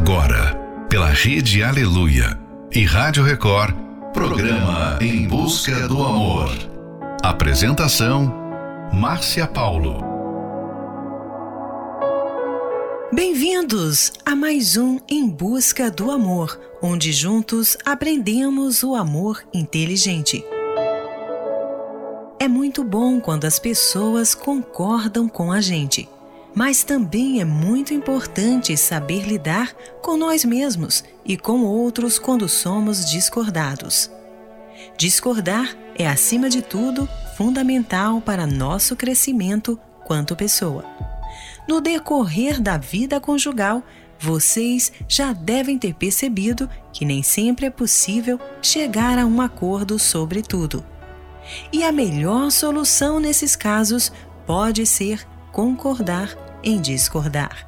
agora, pela Rede Aleluia e Rádio Record, programa Em Busca do Amor. Apresentação: Márcia Paulo. Bem-vindos a mais um Em Busca do Amor, onde juntos aprendemos o amor inteligente. É muito bom quando as pessoas concordam com a gente, mas também é muito importante saber lidar com nós mesmos e com outros quando somos discordados. Discordar é, acima de tudo, fundamental para nosso crescimento quanto pessoa. No decorrer da vida conjugal, vocês já devem ter percebido que nem sempre é possível chegar a um acordo sobre tudo. E a melhor solução nesses casos pode ser concordar em discordar.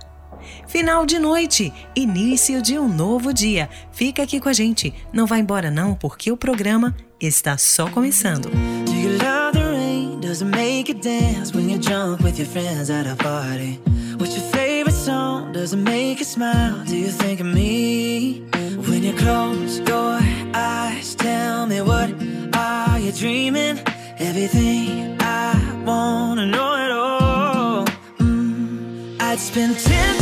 Final de noite, início de um novo dia. Fica aqui com a gente, não vai embora não, porque o programa está só começando. At? Everything I wanna know it all. I'd spend 10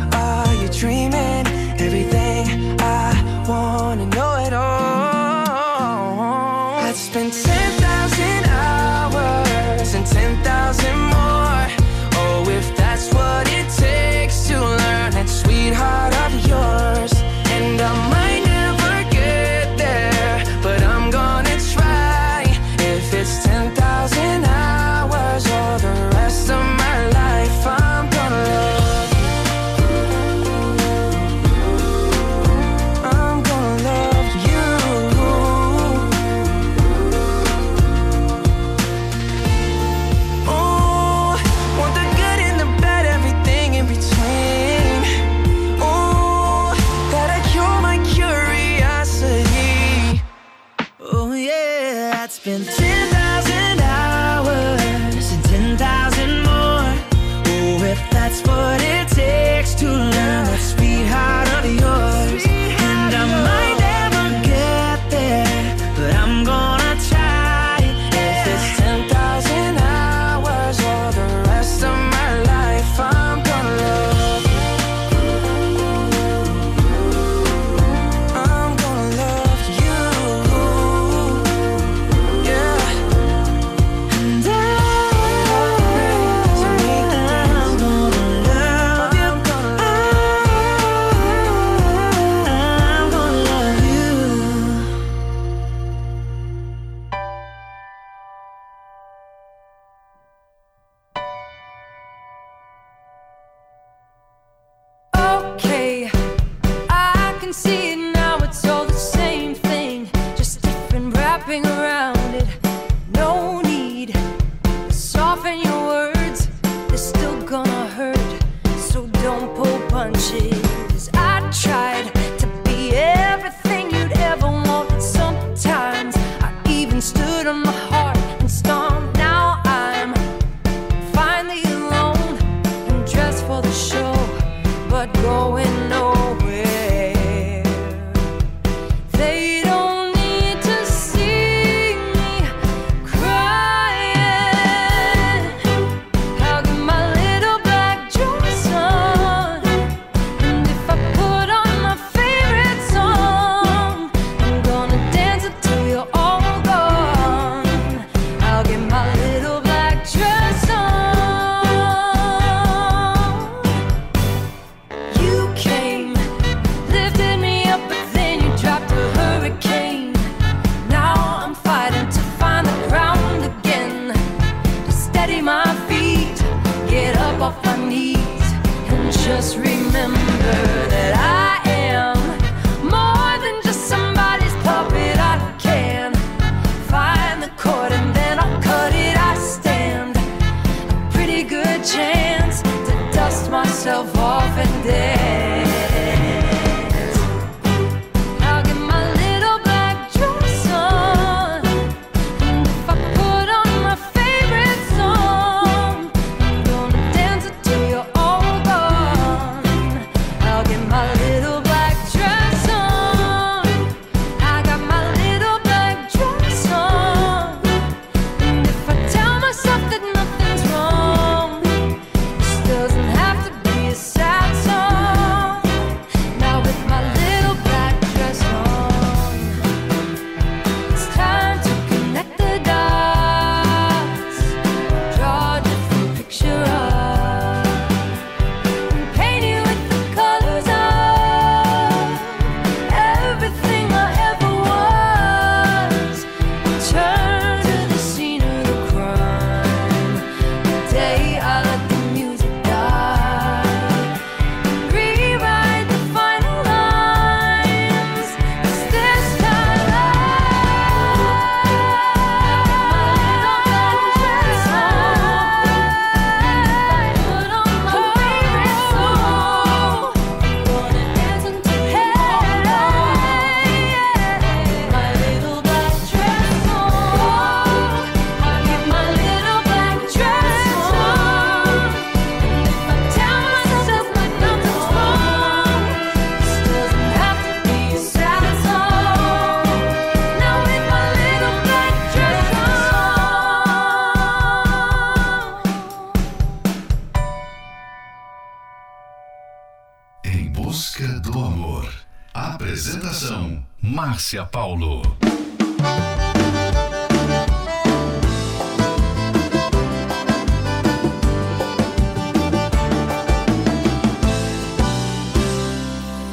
Márcia Paulo.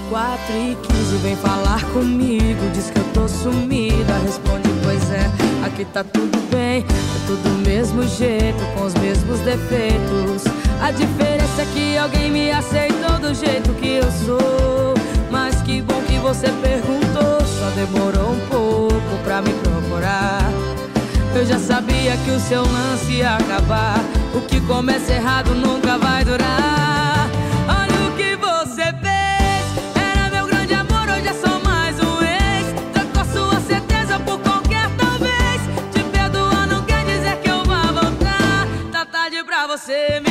Quatro e quinze vem falar comigo, diz que eu tô sumida. Responde, pois é, aqui tá tudo bem, tá tudo do mesmo jeito, com os mesmos defeitos. A diferença é que alguém me aceitou do jeito que eu sou. Mas que bom que você perguntou, só demorou um pouco pra me procurar. Eu já sabia que o seu lance ia acabar. O que começa errado nunca vai durar. Olha o que você fez. Era meu grande amor, hoje é só mais um ex. Trocou sua certeza por qualquer talvez. Te perdoar não quer dizer que eu vá voltar. Tá tarde pra você me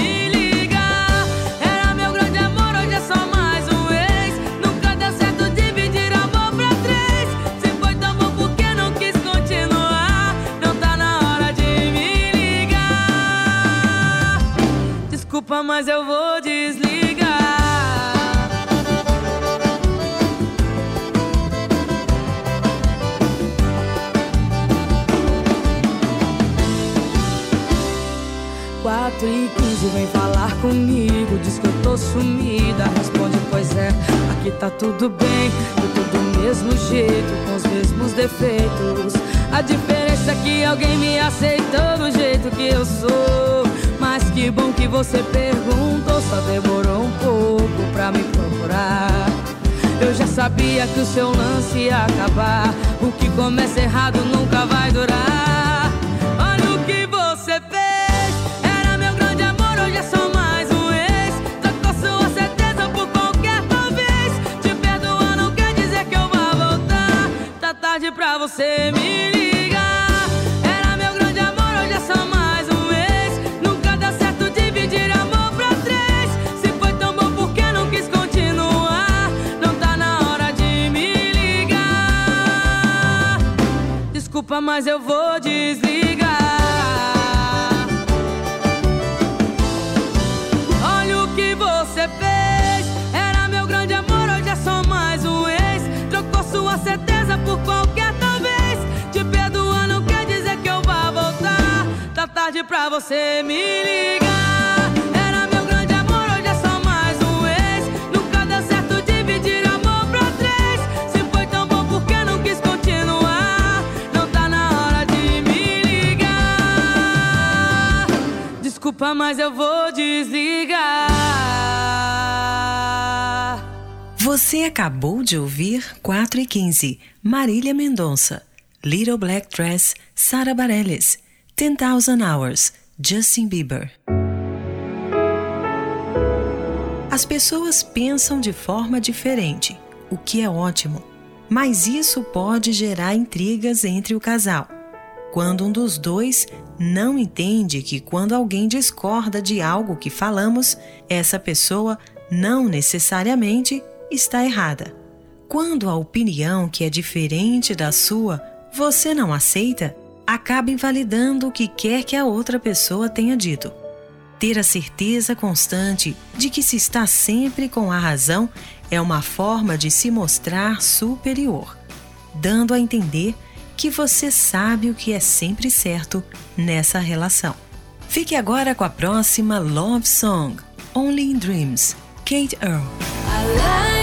mas eu vou desligar. Quatro e quinze vem falar comigo. Diz que eu tô sumida. Responde, pois é, aqui tá tudo bem. Eu tô do mesmo jeito, com os mesmos defeitos. A diferença é que alguém me aceitou do jeito que eu sou Mas que bom que você perguntou Só demorou um pouco pra me procurar eu já sabia que o seu lance ia acabar. O que começa errado nunca vai durar. Olha o que você fez. Era meu grande amor, hoje é só mais um ex. Trocou sua certeza por qualquer talvez. Te perdoar não quer dizer que eu vá voltar. Tá tarde pra você me ligar. Mas eu vou desligar. Olha o que você fez. Era meu grande amor, hoje é só mais um ex. Trocou sua certeza por qualquer talvez. Te perdoar não quer dizer que eu vá voltar. Tá tarde pra você me ligar. Desculpa, mas eu vou desligar. Você acabou de ouvir 4 e 15, Marília Mendonça, Little Black Dress, Sara Bareilles, 10,000 Hours, Justin Bieber. As pessoas pensam de forma diferente, o que é ótimo, mas isso pode gerar intrigas entre o casal. Quando um dos dois não entende que quando alguém discorda de algo que falamos, essa pessoa não necessariamente está errada. Quando a opinião que é diferente da sua você não aceita, acaba invalidando o que quer que a outra pessoa tenha dito. Ter a certeza constante de que se está sempre com a razão é uma forma de se mostrar superior, dando a entender que você sabe o que é sempre certo nessa relação. Fique agora com a próxima Love Song, Only in Dreams, Kate Earl.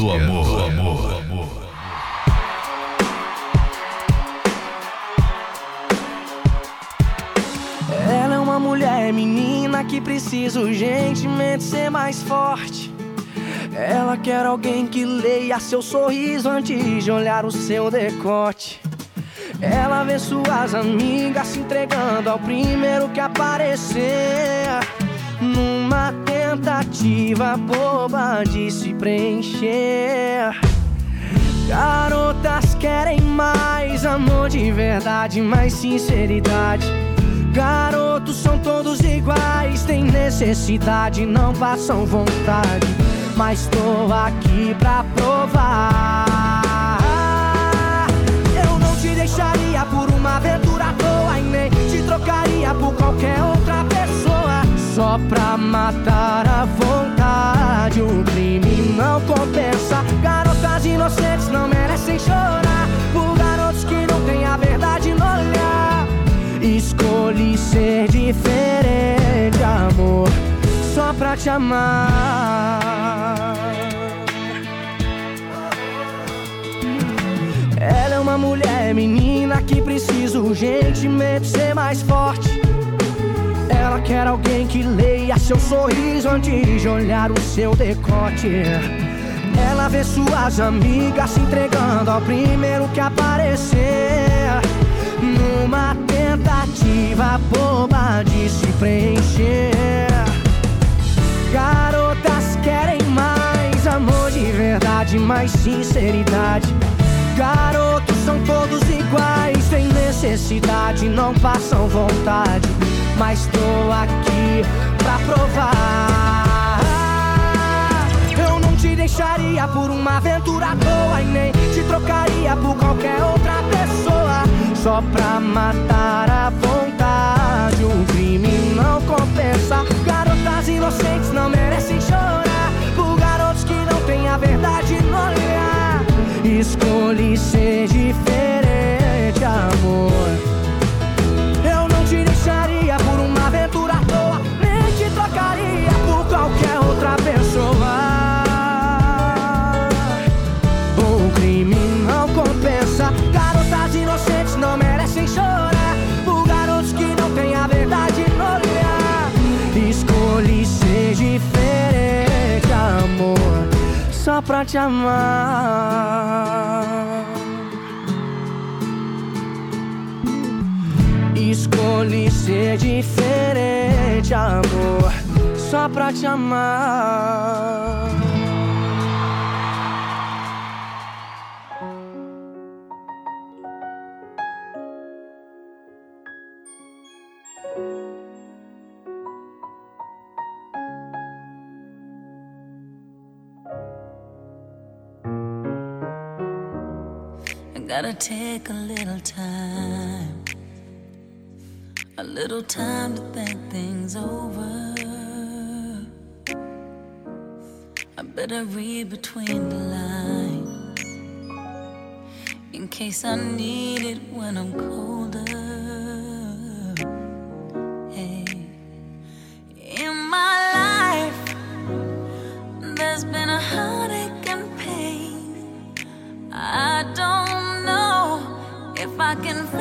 Busca, do amor. Do amor. Ela é uma mulher menina que precisa urgentemente ser mais forte. Ela quer alguém que leia seu sorriso antes de olhar o seu decote. Ela vê suas amigas se entregando ao primeiro que aparecer. Numa tentativa boba de se preencher. Garotas querem mais amor de verdade, mais sinceridade. Garotos são todos iguais, têm necessidade, não passam vontade. Mas tô aqui pra provar. Eu não te deixaria por uma aventura à toa e nem te trocaria por qualquer outra pessoa. Só pra matar a vontade, o crime não compensa. Garotas inocentes não merecem chorar por garotos que não têm a verdade no olhar. Escolhi ser diferente, amor, só pra te amar. Ela é uma mulher menina que precisa urgentemente ser mais forte. Ela quer alguém que leia seu sorriso antes de olhar o seu decote. Ela vê suas amigas se entregando ao primeiro que aparecer. Numa tentativa boba de se preencher. Garotas querem mais amor de verdade, mais sinceridade. Garotos são todos iguais, têm necessidade, não passam vontade. Mas tô aqui pra provar. Eu não te deixaria por uma aventura à toa e nem te trocaria por qualquer outra pessoa. Só pra matar a vontade, o crime não compensa. Garotas inocentes não merecem chorar por garotos que não têm a verdade no olhar. Escolhi ser diferente, amor. Pra te amar. Escolhi ser diferente, amor, só pra te amar. Take a little time, a little time to think things over. I better read between the lines in case I need it when I'm colder. Hey. In my life, there's been a I can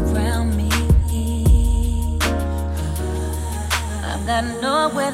around me. I've got nowhere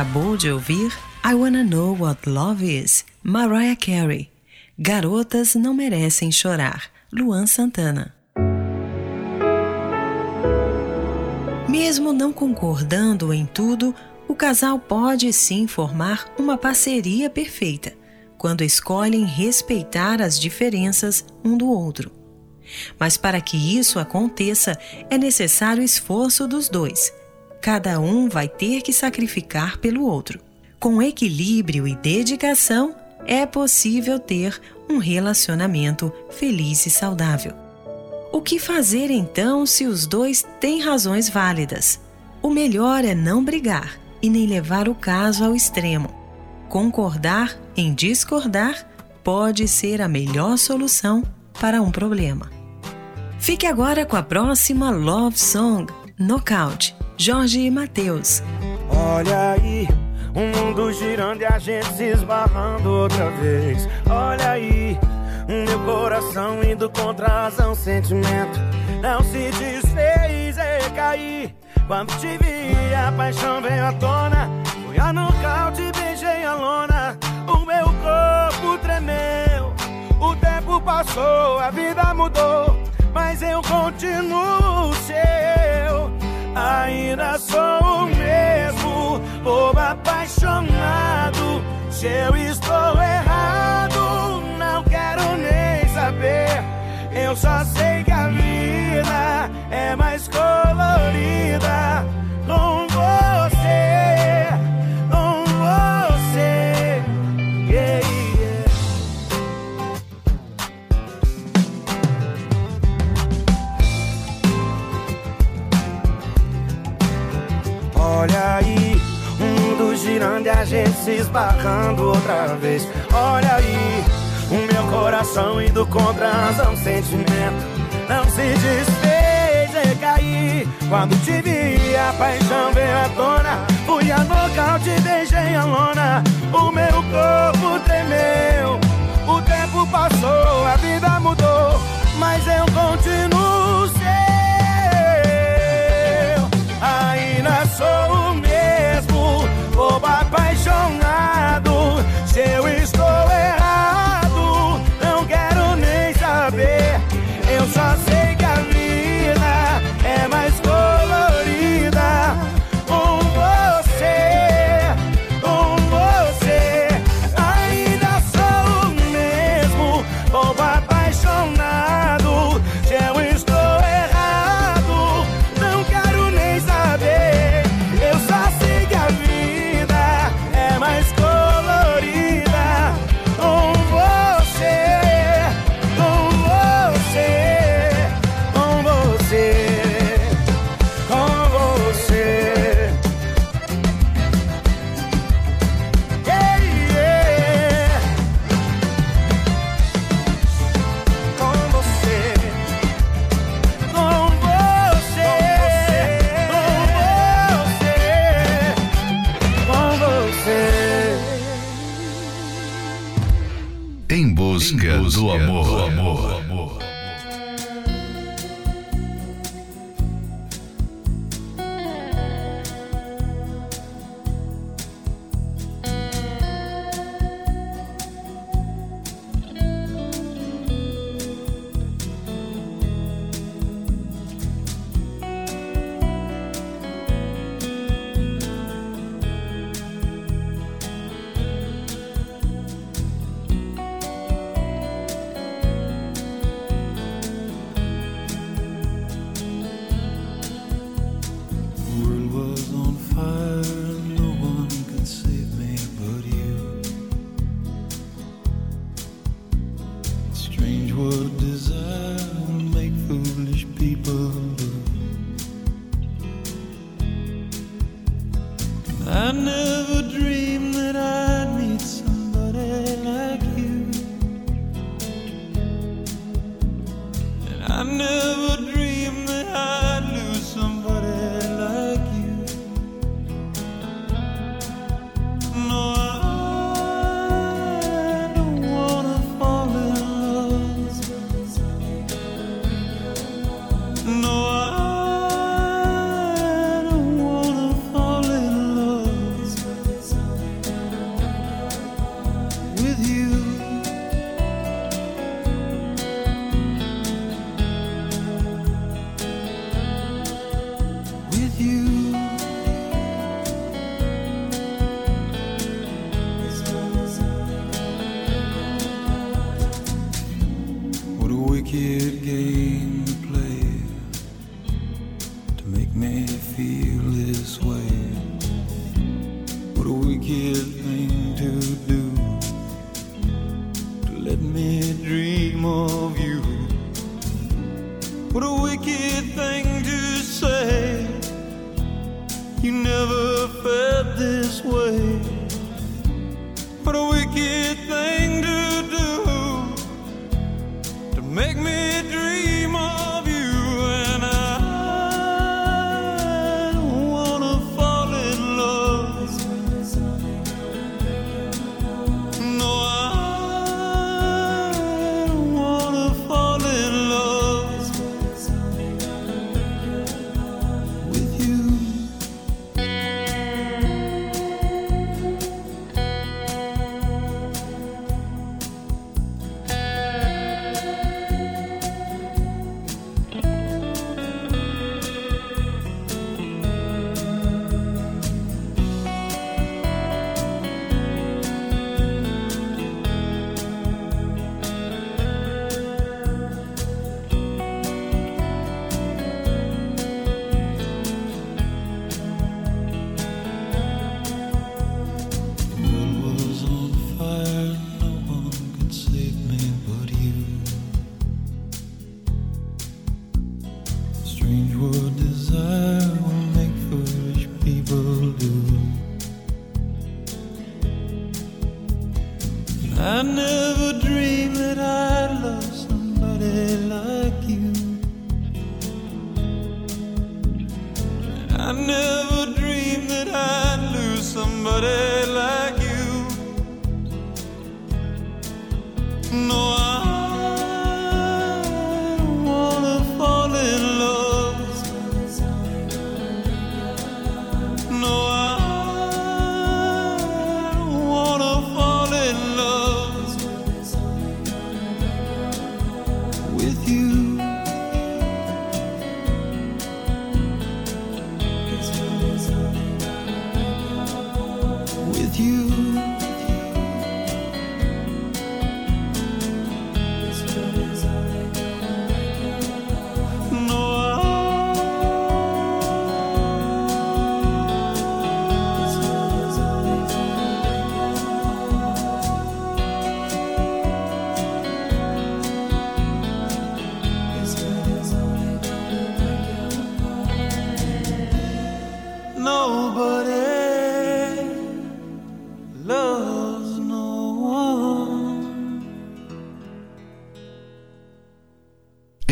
acabou de ouvir I Wanna Know What Love Is, Mariah Carey. Garotas não merecem chorar, Luan Santana. Mesmo não concordando em tudo, o casal pode sim formar uma parceria perfeita, quando escolhem respeitar as diferenças um do outro. Mas para que isso aconteça, é necessário esforço dos dois. Cada um vai ter que sacrificar pelo outro. Com equilíbrio e dedicação, é possível ter um relacionamento feliz e saudável. O que fazer então se os dois têm razões válidas? O melhor é não brigar e nem levar o caso ao extremo. Concordar em discordar pode ser a melhor solução para um problema. Fique agora com a próxima Love Song, Knockout, Jorge e Matheus. Olha aí, o mundo girando e a gente se esbarrando outra vez. Olha aí, meu coração indo contra a razão, sentimento não se desfez e caí. Quando te vi, a paixão veio à tona. Fui a nocaute beijei a lona. O meu corpo tremeu. O tempo passou, a vida mudou. Mas eu continuo seu. Ainda sou o mesmo, bobo apaixonado. Se eu estou errado, não quero nem saber. Eu só sei que a vida é mais colorida com você, Olha aí, o mundo girando e a gente se esbarrando outra vez. Olha aí, o meu coração indo contra a razão, sentimento não se desfez é recair. Quando te vi, a paixão veio à tona. Fui a nocaute, deixei a lona. O meu corpo tremeu, o tempo passou, a vida mudou, mas eu continuo. sou o mesmo, bobo apaixonado. Seu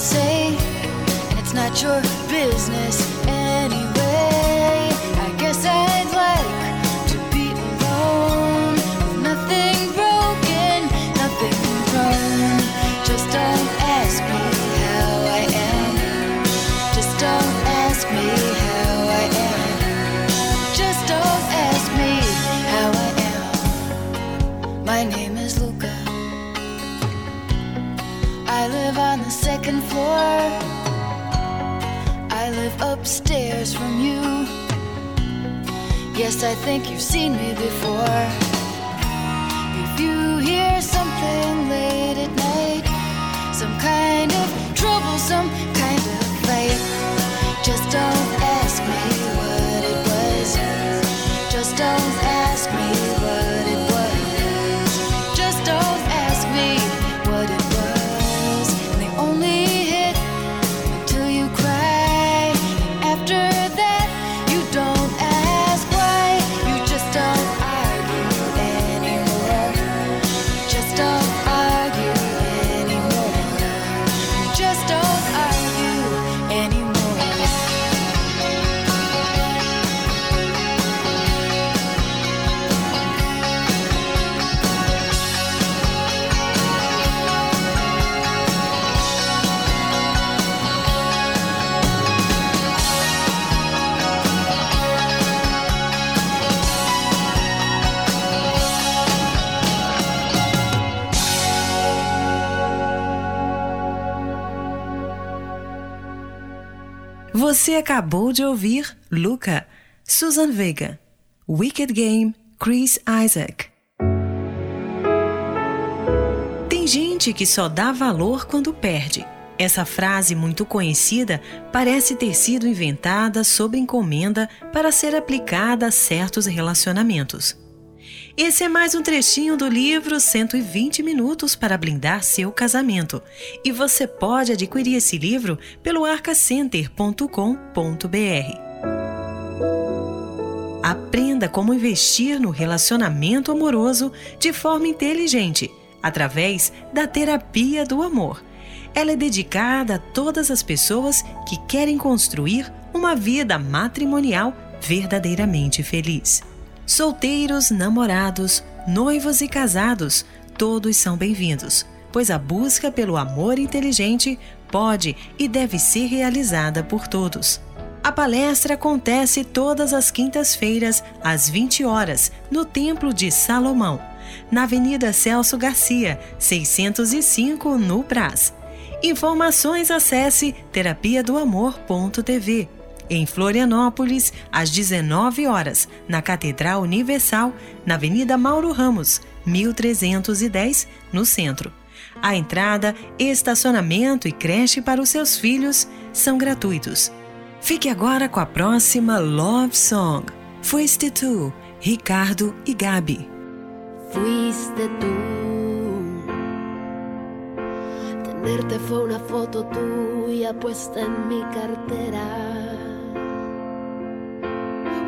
I'll say. It's not your business. floor. I live upstairs from you. Yes, I think you've seen me before. If you hear something late at night, some kind of troublesome Você acabou de ouvir Luca, Susan Vega, Wicked Game, Chris Isaac. Tem gente que só dá valor quando perde. Essa frase muito conhecida parece ter sido inventada sob encomenda para ser aplicada a certos relacionamentos. Esse é mais um trechinho do livro 120 Minutos para Blindar Seu Casamento. E você pode adquirir esse livro pelo arcacenter.com.br. Aprenda como investir no relacionamento amoroso de forma inteligente, através da terapia do amor. Ela é dedicada a todas as pessoas que querem construir uma vida matrimonial verdadeiramente feliz. Solteiros, namorados, noivos e casados, todos são bem-vindos, pois a busca pelo amor inteligente pode e deve ser realizada por todos. A palestra acontece todas as quintas-feiras, às 20 horas, no Templo de Salomão, na Avenida Celso Garcia, 605, no Brás. Informações acesse terapia do amor.tv. Em Florianópolis, às 19 horas, na Catedral Universal, na Avenida Mauro Ramos, 1310, no centro. A entrada, estacionamento e creche para os seus filhos são gratuitos. Fique agora com a próxima Love Song. Fuiste tu, Ricardo e Gabi. Fuiste tú. Tenerte fue una foto tuya puesta en mi cartera.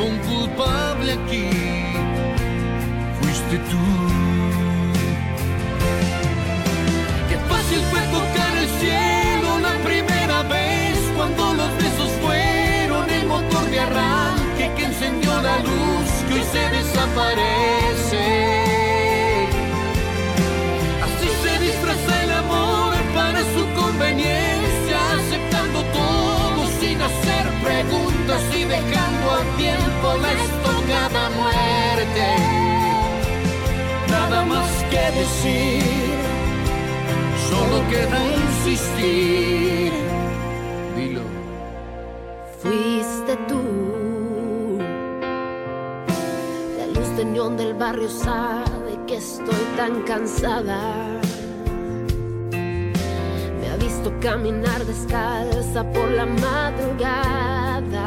un culpable aquí, fuiste tú. Qué fácil fue tocar el cielo la primera vez cuando los besos fueron el motor de arranque que encendió la luz que hoy se desaparece. Tiempo la estocada muerte. Nada más que decir, solo queda insistir. Dilo. Fuiste tú. La luz de del barrio sabe que estoy tan cansada. Me ha visto caminar descalza por la madrugada.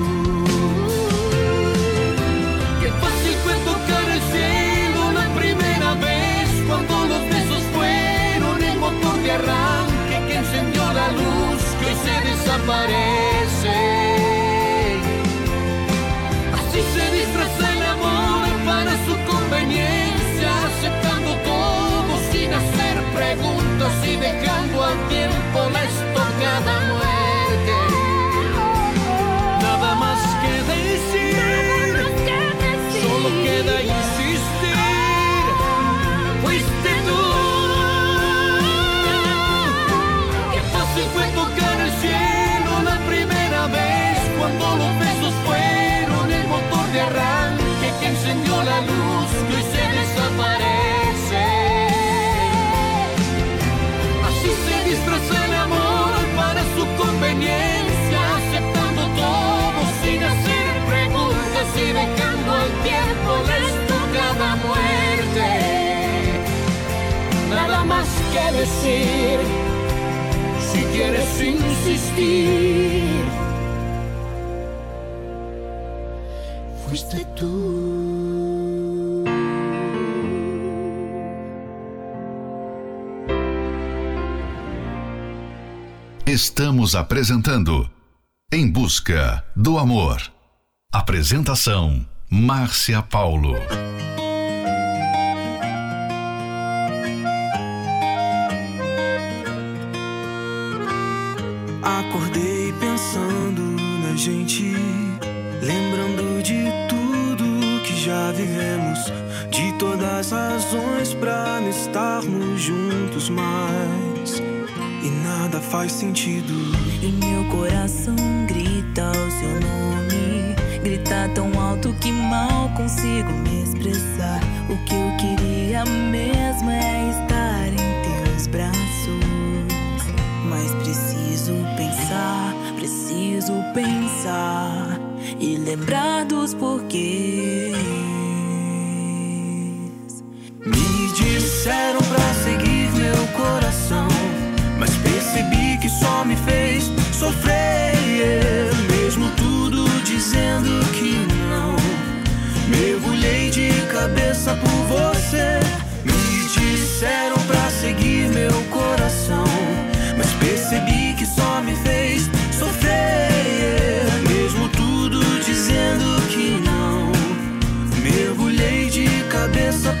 somebody que decir. Si quieres insistir, fuiste tú. Estamos apresentando Em Busca do Amor. Apresentação: Márcia Paulo. Juntos mais. E nada faz sentido. E meu coração grita o seu nome. Grita tão alto que mal consigo me expressar. O que eu queria mesmo é estar em teus braços. Mas preciso pensar, preciso pensar e lembrar dos porquês. Me disseram pra percebi que só me fez sofrer. Mesmo tudo dizendo que não, mergulhei de cabeça por você. Me disseram pra seguir meu coração, mas percebi que só me fez sofrer. Mesmo tudo dizendo que não, mergulhei de cabeça por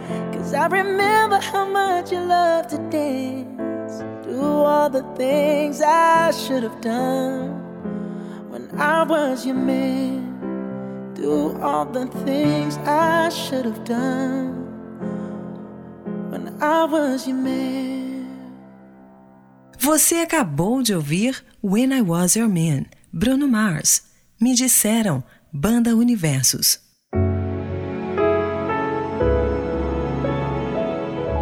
cause I remember how much you love to dance. Do all the things I should have done when I was your man. Do all the things I should have done when I was your man. Você acabou de ouvir When I Was Your Man, Bruno Mars. Me disseram, Banda Universos.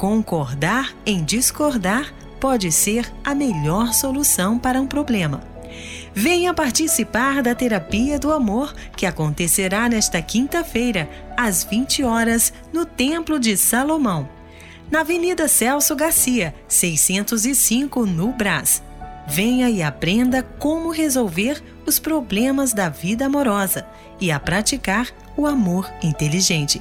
concordar em discordar pode ser a melhor solução para um problema. Venha participar da Terapia do Amor, que acontecerá nesta quinta-feira, às 20 horas, no Templo de Salomão, na Avenida Celso Garcia, 605, no Brás. Venha e aprenda como resolver os problemas da vida amorosa e a praticar o amor inteligente.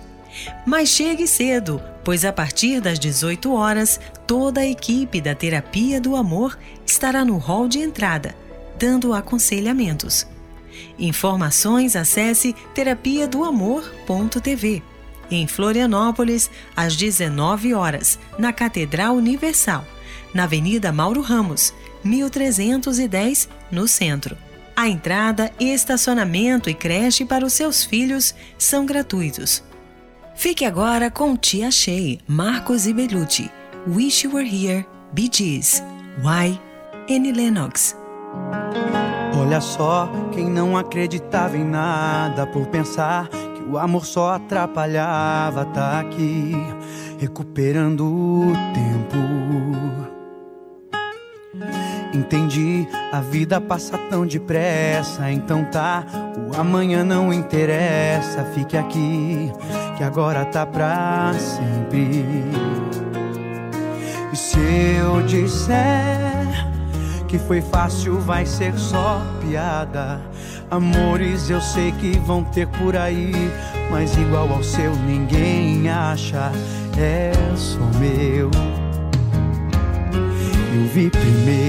Mas chegue cedo, pois a partir das 18 horas, toda a equipe da Terapia do Amor estará no hall de entrada, dando aconselhamentos. Informações acesse terapia do amor.tv. Em Florianópolis, às 19 horas, na Catedral Universal, na Avenida Mauro Ramos, 1310, no centro. A entrada, estacionamento e creche para os seus filhos são gratuitos. Fique agora com Tia Shea, Marcos e Wish You Were Here, Bee Gees, Why, Annie Lennox. Olha só, quem não acreditava em nada por pensar que o amor só atrapalhava, tá aqui, recuperando o tempo. Entendi, a vida passa tão depressa, então tá, o amanhã não interessa, fique aqui, que agora tá pra sempre. E se eu disser que foi fácil, vai ser só piada. Amores eu sei que vão ter por aí, mas igual ao seu ninguém acha, é só meu. Eu vi primeiro.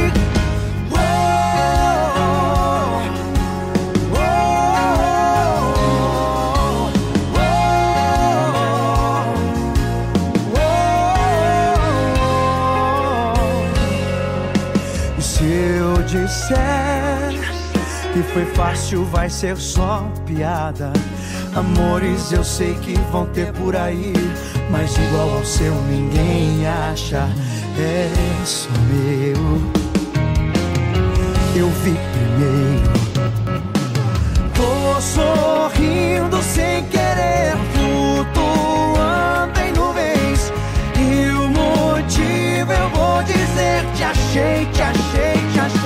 foi fácil, vai ser só piada. Amores eu sei que vão ter por aí, mas igual ao seu ninguém acha, é só meu. Eu vi primeiro. Tô sorrindo sem querer, flutuando em nuvens. E o motivo eu vou dizer: te achei, te achei, te achei.